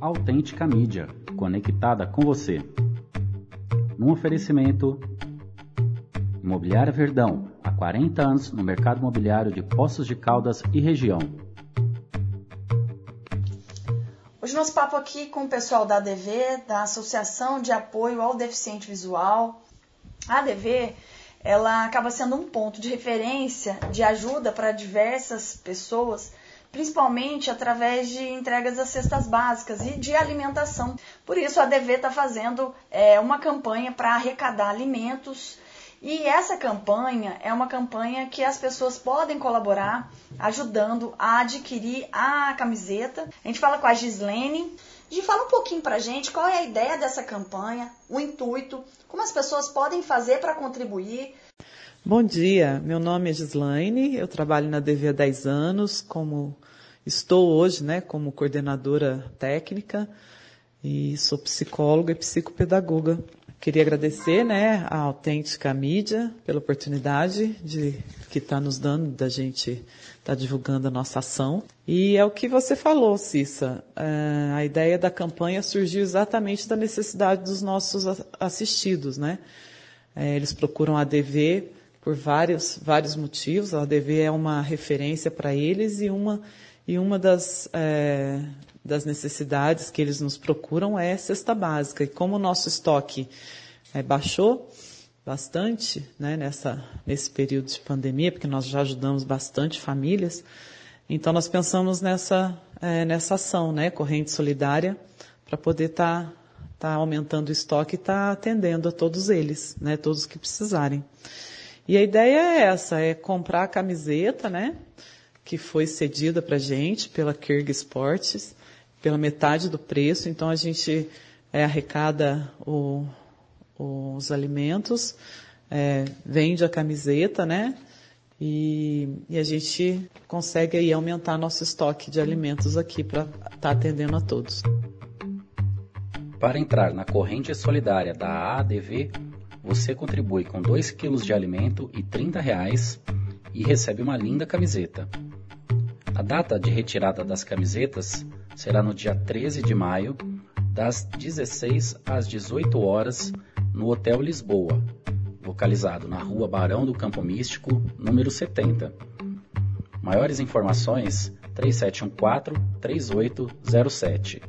Autêntica Mídia, conectada com você. Num oferecimento Imobiliária Verdão, há 40 anos no mercado imobiliário de Poços de Caldas e região. Hoje nosso papo aqui com o pessoal da ADV, da Associação de Apoio ao Deficiente Visual. A ADV, ela acaba sendo um ponto de referência, de ajuda para diversas pessoas, principalmente através de entregas das cestas básicas e de alimentação. Por isso a ADV está fazendo é, uma campanha para arrecadar alimentos e essa campanha é uma campanha que as pessoas podem colaborar ajudando a adquirir a camiseta. A gente fala com a Gislene. De fala um pouquinho pra gente qual é a ideia dessa campanha, o intuito, como as pessoas podem fazer para contribuir. Bom dia, meu nome é Gislaine, eu trabalho na DV há 10 anos, como estou hoje, né, como coordenadora técnica e sou psicóloga e psicopedagoga Queria agradecer, né, a Autêntica Mídia pela oportunidade de que está nos dando da gente estar tá divulgando a nossa ação. E é o que você falou, Cissa. É, a ideia da campanha surgiu exatamente da necessidade dos nossos assistidos, né? É, eles procuram a ADV por vários, vários motivos. A ADV é uma referência para eles e uma, e uma das, é, das necessidades que eles nos procuram é cesta básica. E como o nosso estoque é, baixou bastante né, nessa, nesse período de pandemia, porque nós já ajudamos bastante famílias, então nós pensamos nessa, é, nessa ação, né, corrente solidária, para poder estar tá, tá aumentando o estoque e estar tá atendendo a todos eles, né, todos que precisarem. E a ideia é essa, é comprar a camiseta, né, que foi cedida para gente pela Kirg Sports, pela metade do preço, então a gente é, arrecada o, os alimentos, é, vende a camiseta, né? E, e, a gente consegue aí aumentar nosso estoque de alimentos aqui para estar tá atendendo a todos. Para entrar na corrente solidária da ADV, você contribui com 2 kg de alimento e 30 reais e recebe uma linda camiseta. A data de retirada das camisetas será no dia 13 de maio, das 16 às 18 horas, no Hotel Lisboa, localizado na Rua Barão do Campo Místico, número 70. Maiores informações 3714 3807.